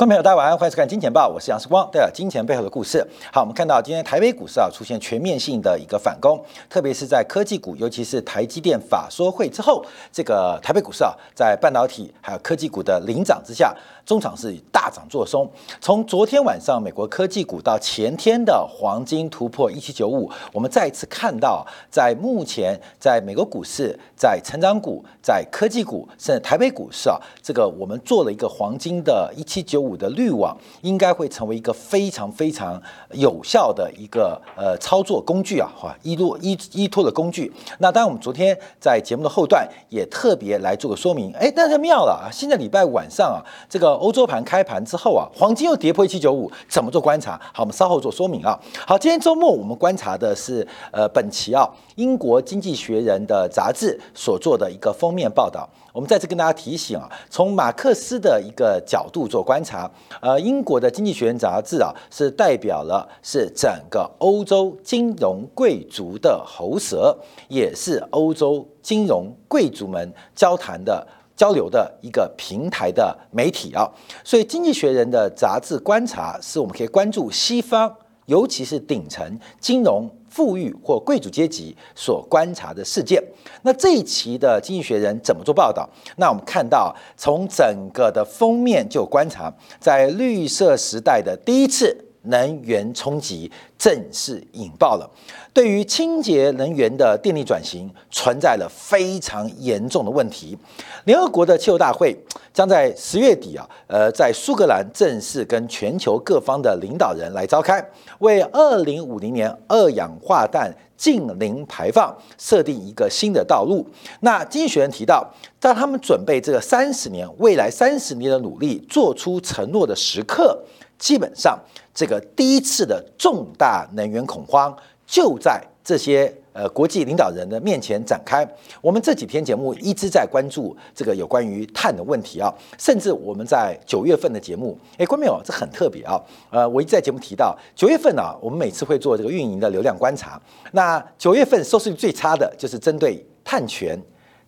观众朋友，大家晚上好，欢迎收看《金钱报》，我是杨世光，带来金钱背后的故事。好，我们看到今天台北股市啊出现全面性的一个反攻，特别是在科技股，尤其是台积电法说会之后，这个台北股市啊在半导体还有科技股的领涨之下，中场是大涨做松。从昨天晚上美国科技股到前天的黄金突破一七九五，我们再一次看到，在目前在美国股市、在成长股、在科技股，甚至台北股市啊，这个我们做了一个黄金的一七九五的滤网，应该会成为一个非常非常有效的一个呃操作工具啊，哈，依托依依托的工具。那当然，我们昨天在节目的后段也特别来做个说明，哎，但是妙了啊，现在礼拜晚上啊，这个欧洲盘开盘之后啊，黄金又跌破一七九五，怎么做观察？好，我们稍后做说明啊。好，今天周末我们观察的是呃本期啊英国经济学人的杂志所做的一个封面报道。我们再次跟大家提醒啊，从马克思的一个角度做观察，呃，英国的经济学人杂志啊，是代表了是整个欧洲金融贵族的喉舌，也是欧洲金融贵族们交谈的交流的一个平台的媒体啊。所以，经济学人的杂志观察，是我们可以关注西方，尤其是顶层金融。富裕或贵族阶级所观察的事件，那这一期的《经济学人》怎么做报道？那我们看到，从整个的封面就观察，在绿色时代的第一次能源冲击正式引爆了。对于清洁能源的电力转型，存在了非常严重的问题。联合国的气候大会将在十月底啊，呃，在苏格兰正式跟全球各方的领导人来召开，为二零五零年二氧化碳净零排放设定一个新的道路。那经济学人提到，在他们准备这个三十年未来三十年的努力做出承诺的时刻，基本上这个第一次的重大能源恐慌。就在这些呃国际领导人的面前展开。我们这几天节目一直在关注这个有关于碳的问题啊，甚至我们在九月份的节目，哎，关没有？这很特别啊。呃，我一直在节目提到九月份呢，我们每次会做这个运营的流量观察。那九月份收视率最差的就是针对碳权、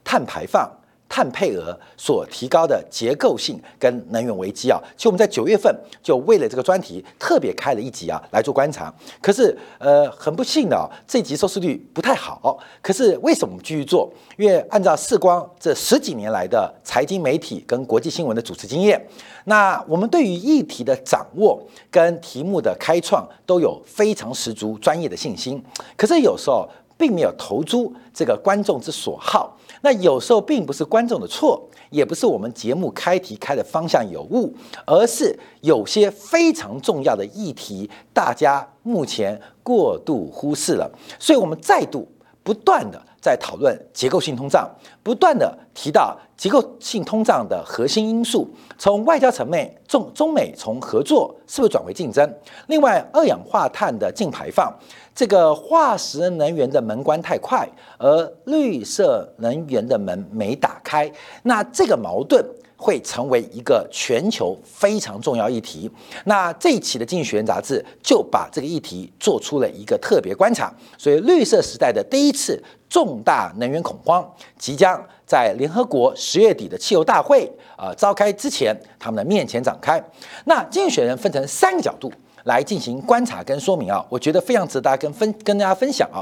碳排放。碳配额所提高的结构性跟能源危机啊，其实我们在九月份就为了这个专题特别开了一集啊来做观察。可是呃很不幸的啊，这集收视率不太好。可是为什么我们继续做？因为按照视光这十几年来的财经媒体跟国际新闻的主持经验，那我们对于议题的掌握跟题目的开创都有非常十足专业的信心。可是有时候并没有投诸这个观众之所好。那有时候并不是观众的错，也不是我们节目开题开的方向有误，而是有些非常重要的议题，大家目前过度忽视了。所以，我们再度不断的在讨论结构性通胀，不断的提到结构性通胀的核心因素，从外交层面，中中美从合作是不是转为竞争？另外，二氧化碳的净排放。这个化石能源的门关太快，而绿色能源的门没打开，那这个矛盾会成为一个全球非常重要议题。那这一期的《经济学人》杂志就把这个议题做出了一个特别观察。所以，绿色时代的第一次重大能源恐慌即将在联合国十月底的气候大会啊召开之前，他们的面前展开。那《经济学人》分成三个角度。来进行观察跟说明啊，我觉得非常值得大家跟分跟大家分享啊。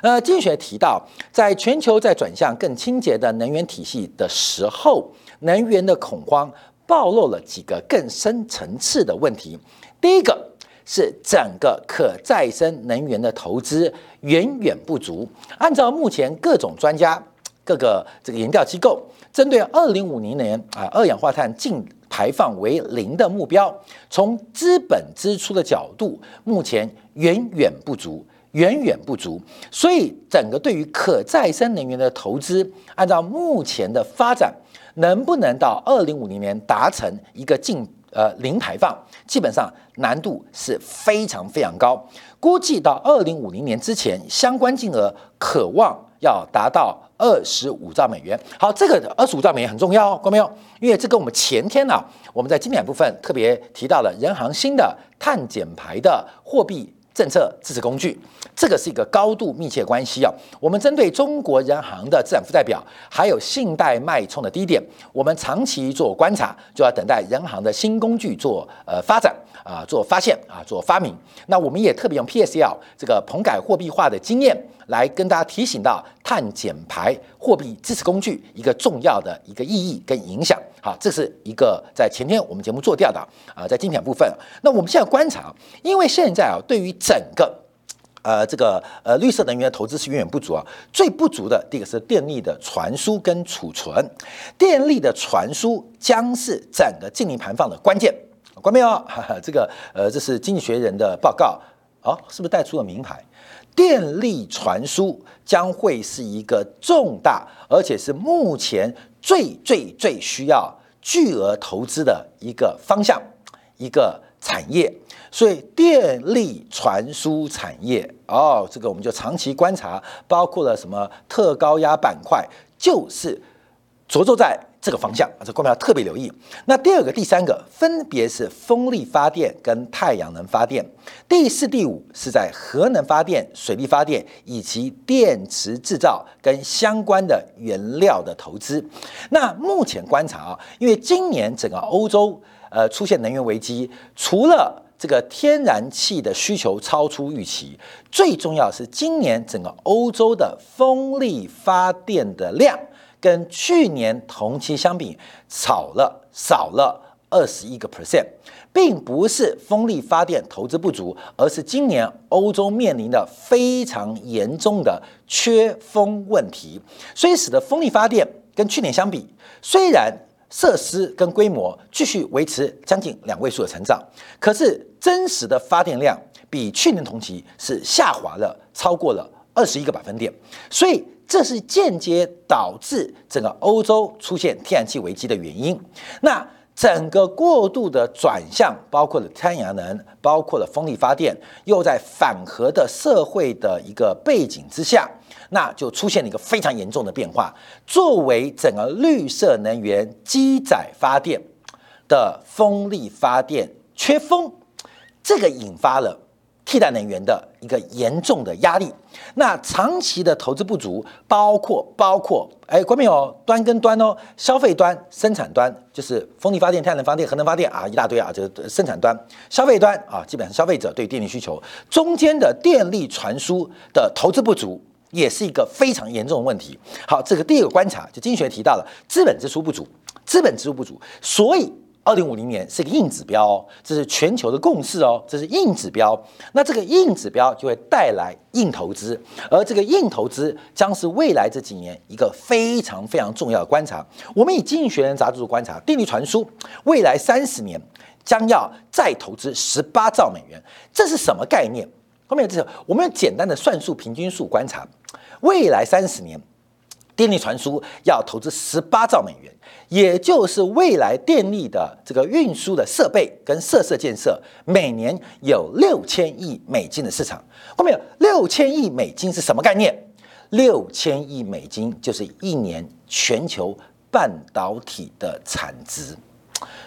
呃，经济学提到，在全球在转向更清洁的能源体系的时候，能源的恐慌暴露了几个更深层次的问题。第一个是整个可再生能源的投资远远不足。按照目前各种专家、各个这个研调机构针对二零五零年啊二氧化碳净排放为零的目标，从资本支出的角度，目前远远不足，远远不足。所以，整个对于可再生能源的投资，按照目前的发展，能不能到二零五零年达成一个净呃零排放，基本上难度是非常非常高。估计到二零五零年之前，相关金额渴望要达到。二十五兆美元，好，这个二十五兆美元很重要哦，看到没有？因为这跟我们前天呢，我们在经典部分特别提到了人行新的碳减排的货币政策支持工具，这个是一个高度密切关系啊。我们针对中国人行的资产负债表，还有信贷脉冲的低点，我们长期做观察，就要等待人行的新工具做呃发展啊，做发现啊，做发明。那我们也特别用 PSL 这个棚改货币化的经验，来跟大家提醒到碳减排货币支持工具一个重要的一个意义跟影响。好，这是一个在前天我们节目做掉的啊，在精选部分。那我们现在观察，因为现在啊，对于整个呃这个呃绿色能源的投资是远远不足啊。最不足的第一个是电力的传输跟储存，电力的传输将是整个净零盘放的关键。关没有？这个呃，这是经济学人的报告哦，是不是带出了名牌？电力传输将会是一个重大，而且是目前。最最最需要巨额投资的一个方向，一个产业，所以电力传输产业哦，这个我们就长期观察，包括了什么特高压板块，就是着重在。这个方向啊，这股票要特别留意。那第二个、第三个分别是风力发电跟太阳能发电，第四、第五是在核能发电、水力发电以及电池制造跟相关的原料的投资。那目前观察啊，因为今年整个欧洲呃出现能源危机，除了这个天然气的需求超出预期，最重要是今年整个欧洲的风力发电的量。跟去年同期相比，少了少了二十一个 percent，并不是风力发电投资不足，而是今年欧洲面临的非常严重的缺风问题，所以使得风力发电跟去年相比，虽然设施跟规模继续维持将近两位数的成长，可是真实的发电量比去年同期是下滑了超过了二十一个百分点，所以。这是间接导致整个欧洲出现天然气危机的原因。那整个过度的转向，包括了太阳能，包括了风力发电，又在反核的社会的一个背景之下，那就出现了一个非常严重的变化。作为整个绿色能源机载发电的风力发电缺风，这个引发了。替代能源的一个严重的压力，那长期的投资不足，包括包括哎，关没有端跟端哦，消费端、生产端就是风力发电、太阳能发电、核能发电啊，一大堆啊，这个生产端、消费端啊，基本上消费者对电力需求中间的电力传输的投资不足，也是一个非常严重的问题。好，这个第一个观察就经济学提到了资本支出不足，资本支出不足，所以。二零五零年是一个硬指标，哦，这是全球的共识哦，这是硬指标。那这个硬指标就会带来硬投资，而这个硬投资将是未来这几年一个非常非常重要的观察。我们以《经济学人》杂志的观察，电力传输未来三十年将要再投资十八兆美元，这是什么概念？后面这是我们用简单的算术平均数观察，未来三十年。电力传输要投资十八兆美元，也就是未来电力的这个运输的设备跟设施建设，每年有六千亿美金的市场。后面有六千亿美金是什么概念？六千亿美金就是一年全球半导体的产值，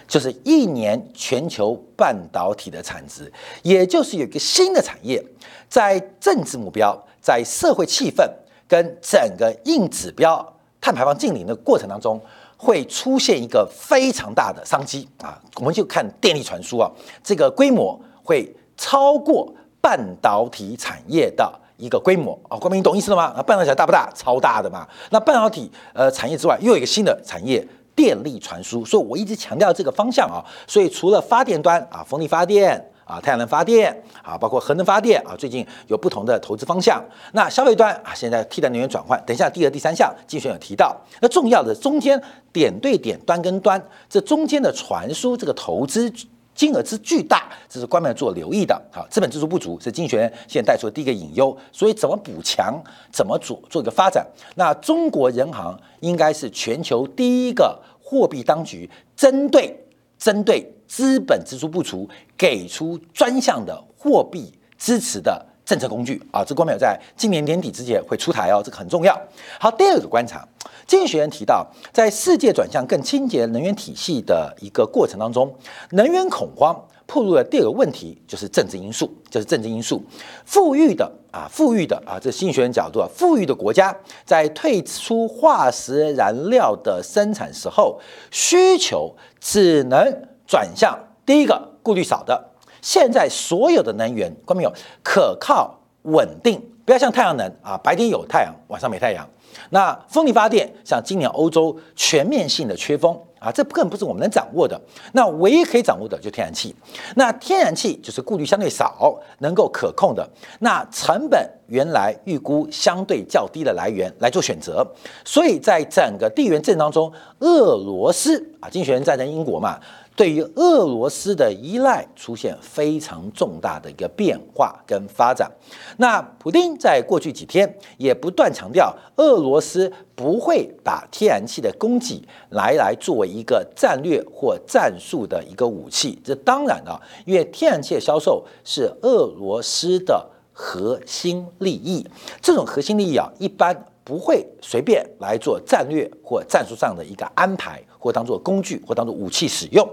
就是一年全球半导体的产值，也就是有一个新的产业，在政治目标，在社会气氛。跟整个硬指标碳排放净零的过程当中，会出现一个非常大的商机啊！我们就看电力传输啊，这个规模会超过半导体产业的一个规模啊！光明，你懂意思了吗？啊，半导体大不大？超大的嘛！那半导体呃产业之外，又有一个新的产业——电力传输。所以我一直强调这个方向啊。所以除了发电端啊，风力发电。啊，太阳能发电啊，包括核能发电啊，最近有不同的投资方向。那消费端啊，现在替代能源转换，等一下第二、第三项竞选有提到。那重要的中间点对点端跟端，这中间的传输这个投资金额之巨大，这是官们做留意的。好，资本支出不足是竞选现在带出的第一个隐忧。所以怎么补强，怎么做做一个发展？那中国人行应该是全球第一个货币当局，针对针对。资本支出不足，给出专项的货币支持的政策工具啊，这光没有在今年年底之前会出台哦，这个很重要。好，第二个观察，经济学人提到，在世界转向更清洁能源体系的一个过程当中，能源恐慌暴露了第二个问题，就是政治因素，就是政治因素。富裕的啊，富裕的啊，这经济学人角度啊，富裕的国家在退出化石燃料的生产时候，需求只能转向第一个顾虑少的。现在所有的能源，关没有可靠稳定，不要像太阳能啊，白天有太阳，晚上没太阳。那风力发电，像今年欧洲全面性的缺风啊，这根本不是我们能掌握的。那唯一可以掌握的就天然气。那天然气就是顾虑相对少，能够可控的。那成本原来预估相对较低的来源来做选择。所以在整个地缘政当中，俄罗斯啊，经济学人战争英国嘛。对于俄罗斯的依赖出现非常重大的一个变化跟发展。那普京在过去几天也不断强调，俄罗斯不会把天然气的供给来来作为一个战略或战术的一个武器。这当然啊，因为天然气的销售是俄罗斯的核心利益，这种核心利益啊，一般。不会随便来做战略或战术上的一个安排，或当做工具，或当做武器使用。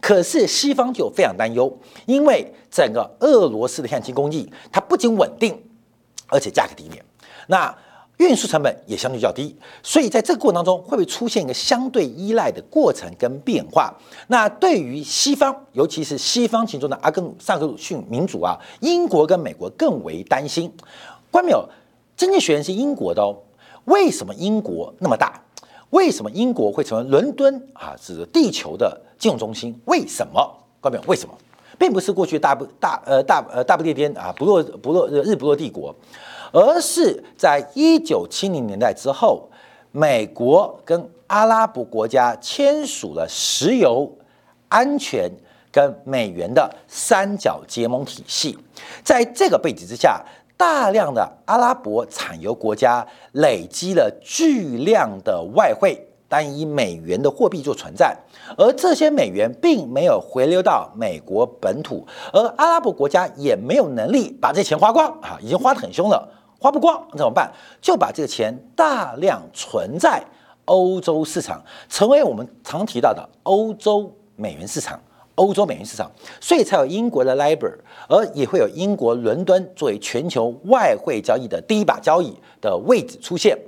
可是西方就非常担忧，因为整个俄罗斯的天然气供应，它不仅稳定，而且价格低廉，那运输成本也相对较低。所以在这个过程当中，会不会出现一个相对依赖的过程跟变化？那对于西方，尤其是西方其中的阿根萨克鲁逊民主啊，英国跟美国更为担心。关淼经济学人是英国的哦。为什么英国那么大？为什么英国会成为伦敦啊，是地球的金融中心？为什么？关表为什么？并不是过去大不大呃大呃大不列颠啊不落不落日不落帝国，而是在一九七零年代之后，美国跟阿拉伯国家签署了石油安全跟美元的三角结盟体系，在这个背景之下。大量的阿拉伯产油国家累积了巨量的外汇，单以美元的货币做存在，而这些美元并没有回流到美国本土，而阿拉伯国家也没有能力把这钱花光啊，已经花得很凶了，花不光怎么办？就把这个钱大量存在欧洲市场，成为我们常提到的欧洲美元市场。欧洲美元市场，所以才有英国的 LIBOR，而也会有英国伦敦作为全球外汇交易的第一把交椅的位置出现。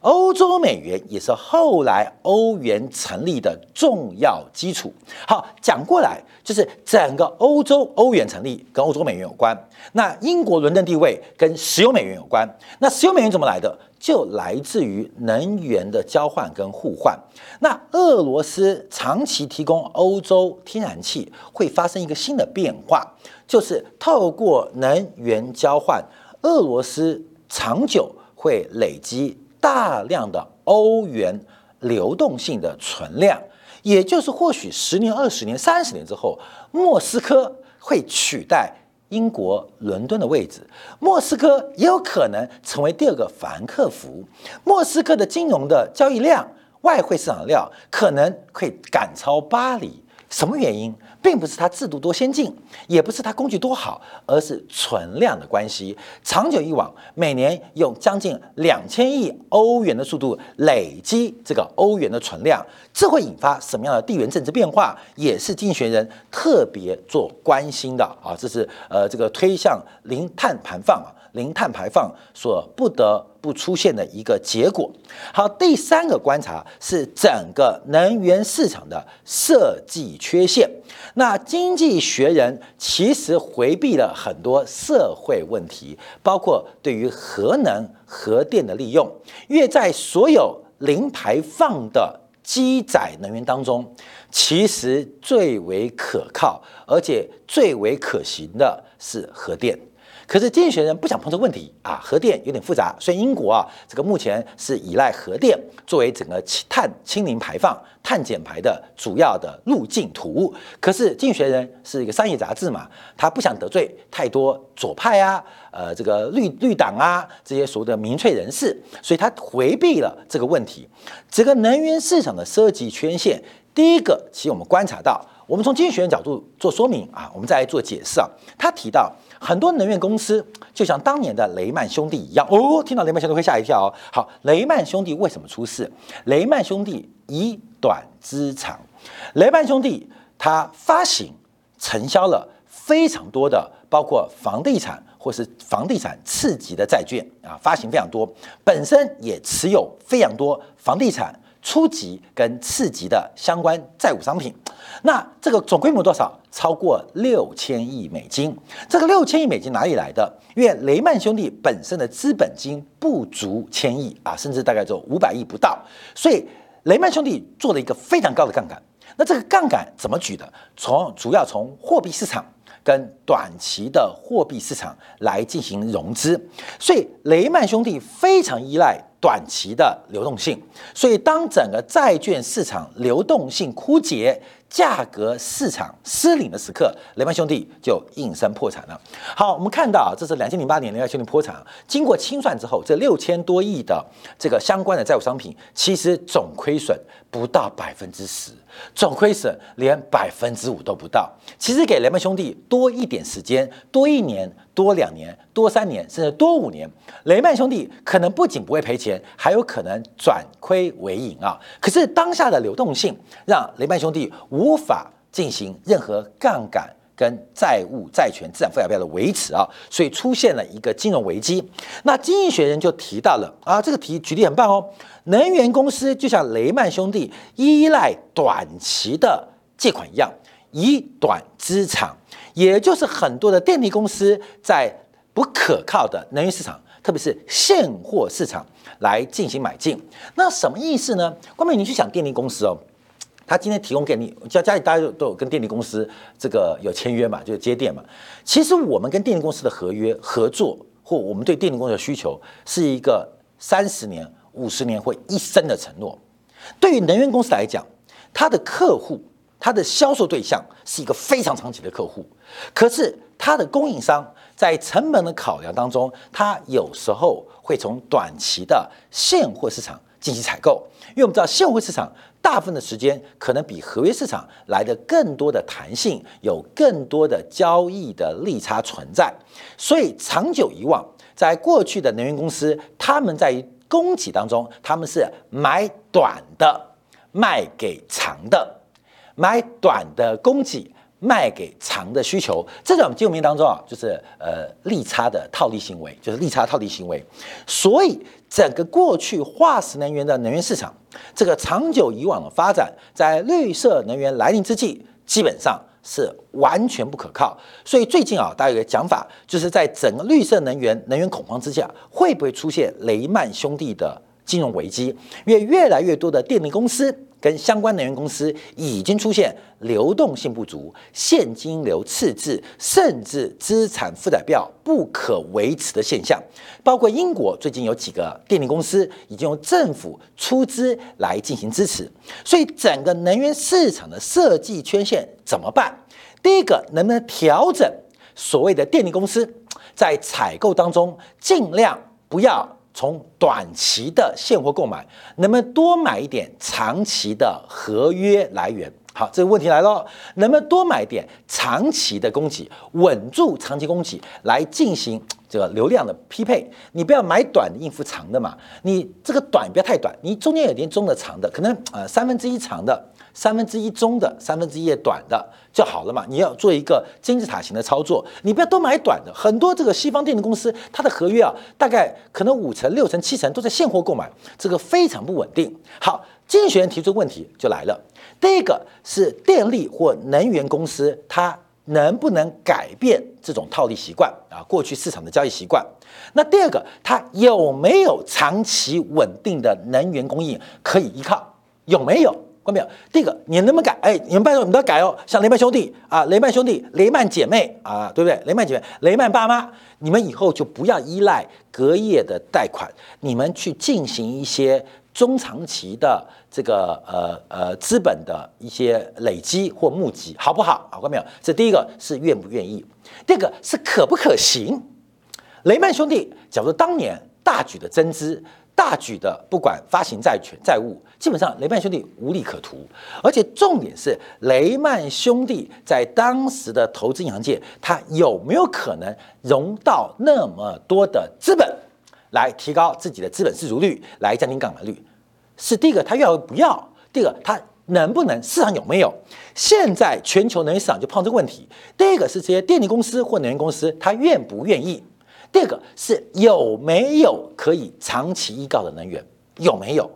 欧洲美元也是后来欧元成立的重要基础。好，讲过来就是整个欧洲欧元成立跟欧洲美元有关。那英国伦敦地位跟石油美元有关。那石油美元怎么来的？就来自于能源的交换跟互换。那俄罗斯长期提供欧洲天然气，会发生一个新的变化，就是透过能源交换，俄罗斯长久会累积大量的欧元流动性的存量，也就是或许十年、二十年、三十年之后，莫斯科会取代。英国伦敦的位置，莫斯科也有可能成为第二个凡客福。莫斯科的金融的交易量、外汇市场量可能会赶超巴黎。什么原因？并不是它制度多先进，也不是它工具多好，而是存量的关系。长久以往，每年用将近两千亿欧元的速度累积这个欧元的存量，这会引发什么样的地缘政治变化？也是经济学人特别做关心的啊！这是呃，这个推向零碳排放啊。零碳排放所不得不出现的一个结果。好，第三个观察是整个能源市场的设计缺陷。那经济学人其实回避了很多社会问题，包括对于核能、核电的利用，因为在所有零排放的机载能源当中，其实最为可靠而且最为可行的是核电。可是经济学人不想碰这个问题啊，核电有点复杂，所以英国啊，这个目前是依赖核电作为整个碳清零排放、碳减排的主要的路径图。可是经济学人是一个商业杂志嘛，他不想得罪太多左派啊、呃这个绿绿党啊这些所谓的民粹人士，所以他回避了这个问题。这个能源市场的设计缺陷，第一个，其实我们观察到，我们从经济学人角度做说明啊，我们再来做解释啊。他提到很多能源公司就像当年的雷曼兄弟一样哦，听到雷曼兄弟会吓一跳哦。好，雷曼兄弟为什么出事？雷曼兄弟以短资长，雷曼兄弟他发行承销了非常多的，包括房地产或是房地产次级的债券啊，发行非常多，本身也持有非常多房地产。初级跟次级的相关债务商品，那这个总规模多少？超过六千亿美金。这个六千亿美金哪里来的？因为雷曼兄弟本身的资本金不足千亿啊，甚至大概只有五百亿不到，所以雷曼兄弟做了一个非常高的杠杆。那这个杠杆怎么举的？从主要从货币市场跟短期的货币市场来进行融资，所以雷曼兄弟非常依赖。短期的流动性，所以当整个债券市场流动性枯竭。价格市场失灵的时刻，雷曼兄弟就应声破产了。好，我们看到啊，这是两千零八年雷曼兄弟破产，经过清算之后，这六千多亿的这个相关的债务商品，其实总亏损不到百分之十，总亏损连百分之五都不到。其实给雷曼兄弟多一点时间，多一年、多两年、多三年，甚至多五年，雷曼兄弟可能不仅不会赔钱，还有可能转亏为盈啊。可是当下的流动性让雷曼兄弟无。法进行任何杠杆跟债务、债权、资产负债表的维持啊，所以出现了一个金融危机。那经济学人就提到了啊，这个题举例很棒哦。能源公司就像雷曼兄弟依赖短期的借款一样，以短资长，也就是很多的电力公司在不可靠的能源市场，特别是现货市场来进行买进。那什么意思呢？光明，你去想电力公司哦。他今天提供给你家家里大家都有跟电力公司这个有签约嘛，就是接电嘛。其实我们跟电力公司的合约合作，或我们对电力公司的需求，是一个三十年、五十年或一生的承诺。对于能源公司来讲，它的客户、它的销售对象是一个非常长期的客户。可是它的供应商在成本的考量当中，它有时候会从短期的现货市场进行采购，因为我们知道现货市场。大部分的时间可能比合约市场来的更多的弹性，有更多的交易的利差存在，所以长久以往，在过去的能源公司，他们在供给当中，他们是买短的卖给长的，买短的供给卖给长的需求，这种金融面当中啊，就是呃利差的套利行为，就是利差套利行为，所以。整个过去化石能源的能源市场，这个长久以往的发展，在绿色能源来临之际，基本上是完全不可靠。所以最近啊，大家有个讲法，就是在整个绿色能源能源恐慌之下，会不会出现雷曼兄弟的金融危机？因为越来越多的电力公司。跟相关能源公司已经出现流动性不足、现金流赤字，甚至资产负债表不可维持的现象。包括英国最近有几个电力公司已经用政府出资来进行支持，所以整个能源市场的设计缺陷怎么办？第一个，能不能调整所谓的电力公司在采购当中尽量不要。从短期的现货购买，能不能多买一点长期的合约来源？好，这个问题来了，能不能多买点长期的供给，稳住长期供给，来进行这个流量的匹配？你不要买短的应付长的嘛，你这个短不要太短，你中间有点中的长的，可能呃三分之一长的。三分之一中的，三分之一短的就好了嘛？你要做一个金字塔型的操作，你不要都买短的。很多这个西方电力公司，它的合约啊，大概可能五成、六成、七成都在现货购买，这个非常不稳定。好，经济学人提出问题就来了。第一个是电力或能源公司，它能不能改变这种套利习惯啊？过去市场的交易习惯。那第二个，它有没有长期稳定的能源供应可以依靠？有没有？关没有？第一个，你能不能改？哎，你们拜托，你们要改哦。像雷曼兄弟啊，雷曼兄弟、雷曼姐妹啊，对不对？雷曼姐妹、雷曼爸妈，你们以后就不要依赖隔夜的贷款，你们去进行一些中长期的这个呃呃资本的一些累积或募集，好不好？好过没有？这第一个是愿不愿意，第二个是可不可行。雷曼兄弟，假如当年大举的增资。大举的不管发行债权债务，基本上雷曼兄弟无利可图，而且重点是雷曼兄弟在当时的投资银行界，他有没有可能融到那么多的资本，来提高自己的资本市足率，来降低杠杆率？是第一个，他要不要？第二个，他能不能？市场有没有？现在全球能源市场就碰这个问题。第一个是这些电力公司或能源公司，他愿不愿意？第二个是有没有可以长期依靠的能源？有没有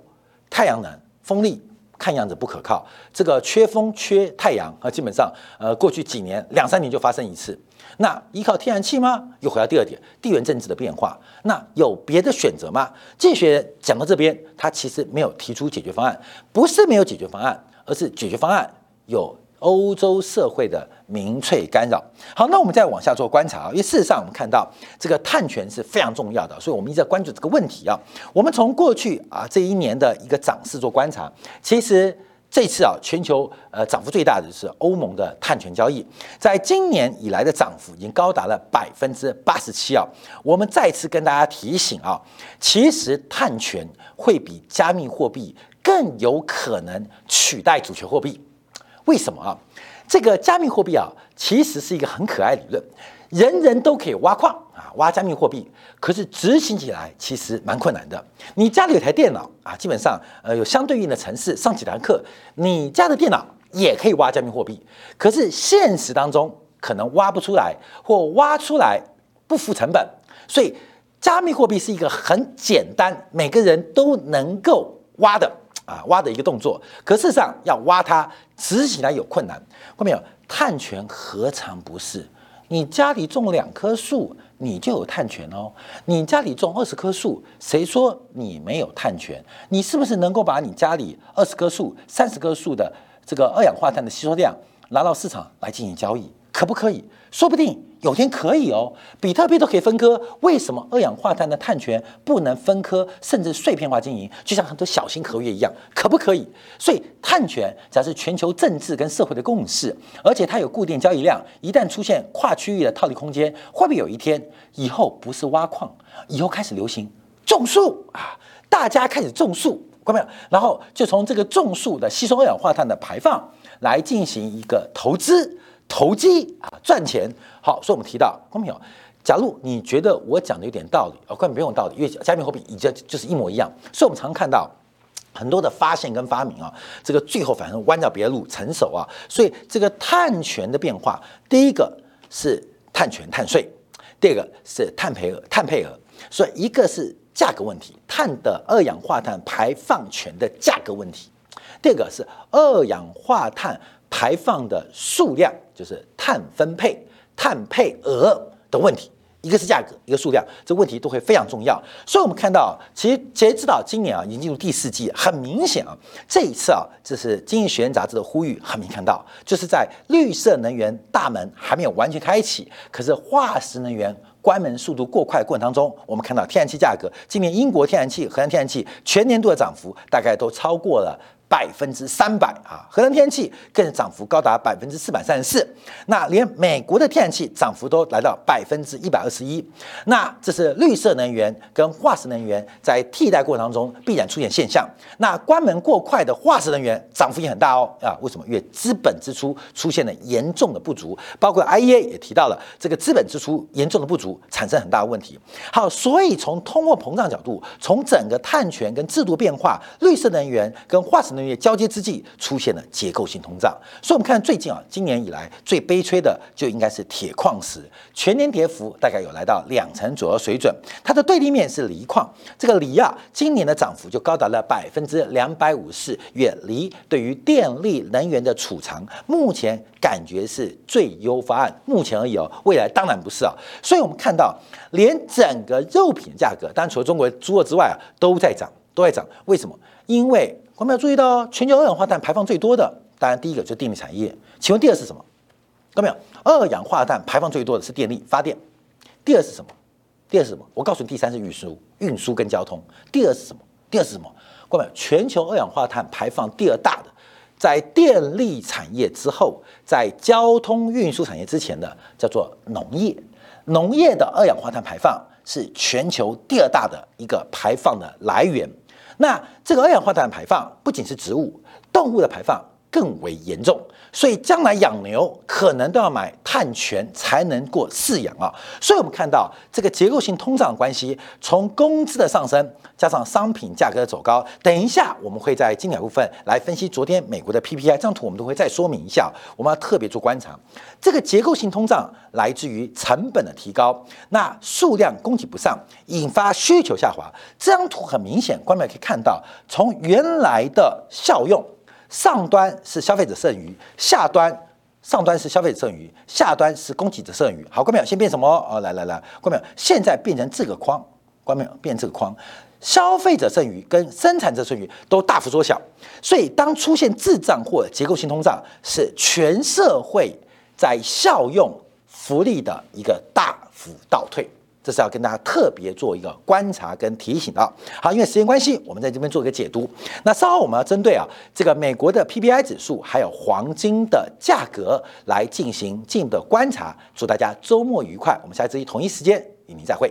太阳能、风力？看样子不可靠。这个缺风、缺太阳啊，基本上呃，过去几年两三年就发生一次。那依靠天然气吗？又回到第二点，地缘政治的变化。那有别的选择吗？这些讲到这边，他其实没有提出解决方案，不是没有解决方案，而是解决方案有。欧洲社会的民粹干扰。好，那我们再往下做观察啊，因为事实上我们看到这个碳权是非常重要的，所以我们一直在关注这个问题啊。我们从过去啊这一年的一个涨势做观察，其实这次啊全球呃涨幅最大的是欧盟的碳权交易，在今年以来的涨幅已经高达了百分之八十七啊。我们再次跟大家提醒啊，其实碳权会比加密货币更有可能取代主权货币。为什么啊？这个加密货币啊，其实是一个很可爱理论，人人都可以挖矿啊，挖加密货币。可是执行起来其实蛮困难的。你家里有台电脑啊，基本上呃有相对应的城市上几堂课，你家的电脑也可以挖加密货币。可是现实当中可能挖不出来，或挖出来不付成本。所以加密货币是一个很简单，每个人都能够挖的。啊，挖的一个动作，可事实上要挖它，执行起来有困难。看到没有？碳权何尝不是？你家里种两棵树，你就有碳权哦。你家里种二十棵树，谁说你没有碳权？你是不是能够把你家里二十棵树、三十棵树的这个二氧化碳的吸收量拿到市场来进行交易？可不可以？说不定有天可以哦。比特币都可以分割，为什么二氧化碳的碳权不能分割，甚至碎片化经营？就像很多小型合约一样，可不可以？所以碳权才是全球政治跟社会的共识，而且它有固定交易量，一旦出现跨区域的套利空间，会不会有一天以后不是挖矿，以后开始流行种树啊？大家开始种树，看到没有？然后就从这个种树的吸收二氧化碳的排放来进行一个投资。投机啊，赚钱好，所以我们提到，观众朋友，假如你觉得我讲的有点道理，哦，根本不用道理，因为加密货币已经就是一模一样。所以我们常看到很多的发现跟发明啊，这个最后反正弯掉别的路，成熟啊。所以这个碳权的变化，第一个是碳权碳税，第二个是碳配额碳配额。所以一个是价格问题，碳的二氧化碳排放权的价格问题；第二个是二氧化碳。排放的数量就是碳分配、碳配额的问题，一个是价格，一个数量，这问题都会非常重要。所以，我们看到，其实截止到今年啊，已经进入第四季，很明显啊，这一次啊，这是《经济学人》杂志的呼吁，很明看到，就是在绿色能源大门还没有完全开启，可是化石能源关门速度过快的过程当中，我们看到天然气价格，今年英国天然气、荷兰天然气全年度的涨幅大概都超过了。百分之三百啊，荷兰天然气更是涨幅高达百分之四百三十四，那连美国的天然气涨幅都来到百分之一百二十一，那这是绿色能源跟化石能源在替代过程当中必然出现现象。那关门过快的化石能源涨幅也很大哦啊，为什么？因为资本支出出现了严重的不足，包括 IEA 也提到了这个资本支出严重的不足，产生很大的问题。好，所以从通货膨胀角度，从整个碳权跟制度变化，绿色能源跟化石能源交接之际出现了结构性通胀，所以我们看最近啊，今年以来最悲催的就应该是铁矿石，全年跌幅大概有来到两成左右水准。它的对立面是锂矿，这个锂啊，今年的涨幅就高达了百分之两百五十。远离对于电力能源的储藏，目前感觉是最优方案。目前而已哦，未来当然不是啊。所以我们看到，连整个肉品价格，当然除了中国猪肉之外啊，都在涨，都在涨。为什么？因为我们要注意到，全球二氧化碳排放最多的，当然第一个就是电力产业。请问第二是什么？看到没有？二氧化碳排放最多的是电力发电。第二是什么？第二是什么？我告诉你，第三是运输，运输跟交通。第二是什么？第二是什么？各位，全球二氧化碳排放第二大的，在电力产业之后，在交通运输产业之前的叫做农业。农业的二氧化碳排放是全球第二大的一个排放的来源。那这个二氧化碳排放不仅是植物、动物的排放更为严重。所以将来养牛可能都要买碳权才能过饲养啊，所以我们看到这个结构性通胀关系，从工资的上升加上商品价格的走高，等一下我们会在精彩部分来分析昨天美国的 PPI 这张图，我们都会再说明一下，我们要特别做观察。这个结构性通胀来自于成本的提高，那数量供给不上，引发需求下滑。这张图很明显，观众可以看到，从原来的效用。上端是消费者剩余，下端上端是消费者剩余，下端是供给者剩余。好，关没有？先变什么？哦，来来来，关没有？现在变成这个框，关没有？变这个框，消费者剩余跟生产者剩余都大幅缩小。所以，当出现滞胀或结构性通胀，是全社会在效用福利的一个大幅倒退。这是要跟大家特别做一个观察跟提醒的。好，因为时间关系，我们在这边做一个解读。那稍后我们要针对啊这个美国的 PPI 指数，还有黄金的价格来进行进一步的观察。祝大家周末愉快，我们下一次同一时间与您再会。